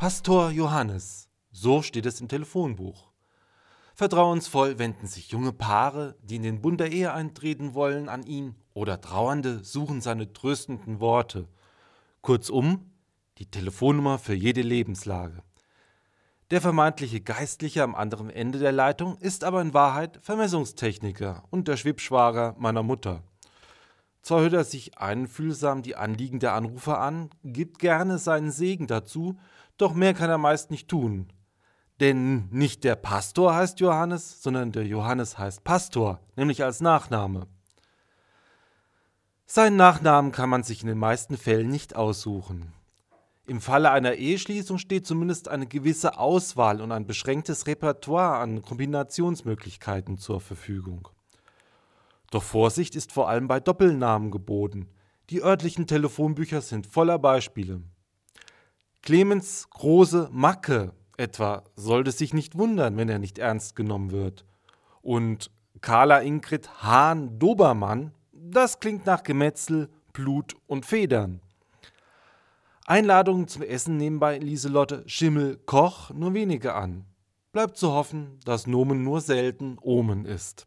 Pastor Johannes, so steht es im Telefonbuch. Vertrauensvoll wenden sich junge Paare, die in den Bund der Ehe eintreten wollen, an ihn oder Trauernde suchen seine tröstenden Worte. Kurzum, die Telefonnummer für jede Lebenslage. Der vermeintliche Geistliche am anderen Ende der Leitung ist aber in Wahrheit Vermessungstechniker und der Schwibschwager meiner Mutter. Zwar hört er sich einfühlsam die Anliegen der Anrufer an, gibt gerne seinen Segen dazu, doch mehr kann er meist nicht tun. Denn nicht der Pastor heißt Johannes, sondern der Johannes heißt Pastor, nämlich als Nachname. Seinen Nachnamen kann man sich in den meisten Fällen nicht aussuchen. Im Falle einer Eheschließung steht zumindest eine gewisse Auswahl und ein beschränktes Repertoire an Kombinationsmöglichkeiten zur Verfügung. Doch Vorsicht ist vor allem bei Doppelnamen geboten. Die örtlichen Telefonbücher sind voller Beispiele. Clemens Große Macke etwa sollte sich nicht wundern, wenn er nicht ernst genommen wird. Und Carla Ingrid Hahn Dobermann, das klingt nach Gemetzel, Blut und Federn. Einladungen zum Essen nehmen bei Lieselotte Schimmel Koch nur wenige an. Bleibt zu hoffen, dass Nomen nur selten Omen ist.